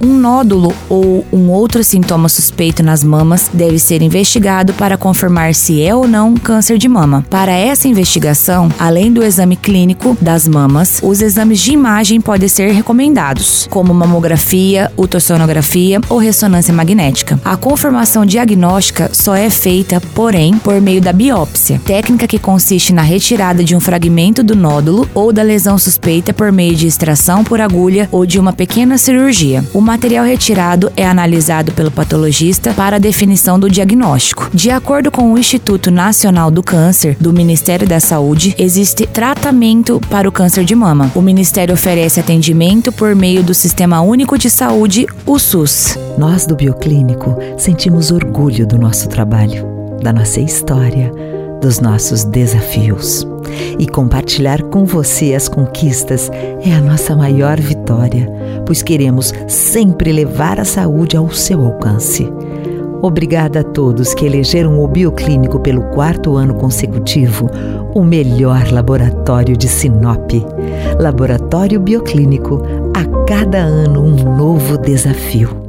Um nódulo ou um outro sintoma suspeito nas mamas deve ser investigado para confirmar se é ou não câncer de mama. Para essa investigação, além do exame clínico das mamas, os exames de imagem podem ser recomendados, como mamografia, ultrassonografia ou ressonância magnética. A confirmação diagnóstica só é feita, porém, por meio da biópsia, técnica que consiste na retirada de um fragmento do nódulo ou da lesão suspeita por meio de extração por agulha ou de uma pequena cirurgia. Material retirado é analisado pelo patologista para a definição do diagnóstico. De acordo com o Instituto Nacional do Câncer do Ministério da Saúde, existe tratamento para o câncer de mama. O Ministério oferece atendimento por meio do Sistema Único de Saúde, o SUS. Nós do Bioclínico sentimos orgulho do nosso trabalho, da nossa história, dos nossos desafios. E compartilhar com você as conquistas é a nossa maior vitória, pois queremos sempre levar a saúde ao seu alcance. Obrigada a todos que elegeram o Bioclínico pelo quarto ano consecutivo o melhor laboratório de Sinop. Laboratório Bioclínico, a cada ano um novo desafio.